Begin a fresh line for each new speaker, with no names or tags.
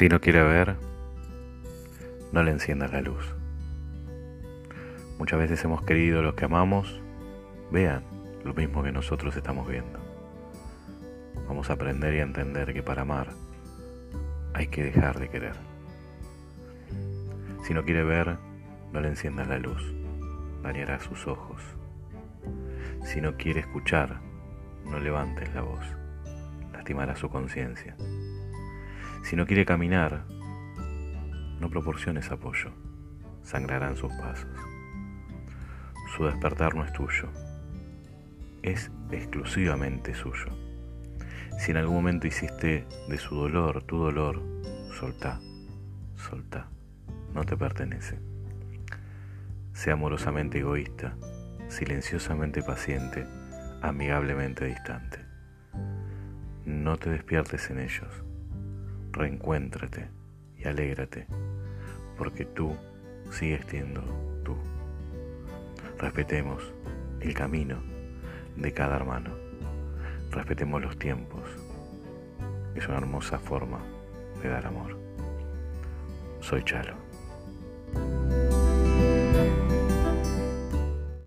Si no quiere ver, no le encienda la luz. Muchas veces hemos querido los que amamos vean lo mismo que nosotros estamos viendo. Vamos a aprender y a entender que para amar hay que dejar de querer. Si no quiere ver, no le encienda la luz, dañará sus ojos. Si no quiere escuchar, no levantes la voz, lastimará su conciencia. Si no quiere caminar, no proporciones apoyo, sangrarán sus pasos. Su despertar no es tuyo, es exclusivamente suyo. Si en algún momento hiciste de su dolor tu dolor, soltá, soltá, no te pertenece. Sea amorosamente egoísta, silenciosamente paciente, amigablemente distante. No te despiertes en ellos, reencuéntrate y alégrate, porque tú sigues siendo tú. Respetemos el camino de cada hermano. Respetemos los tiempos. Es una hermosa forma de dar amor. Soy Chalo.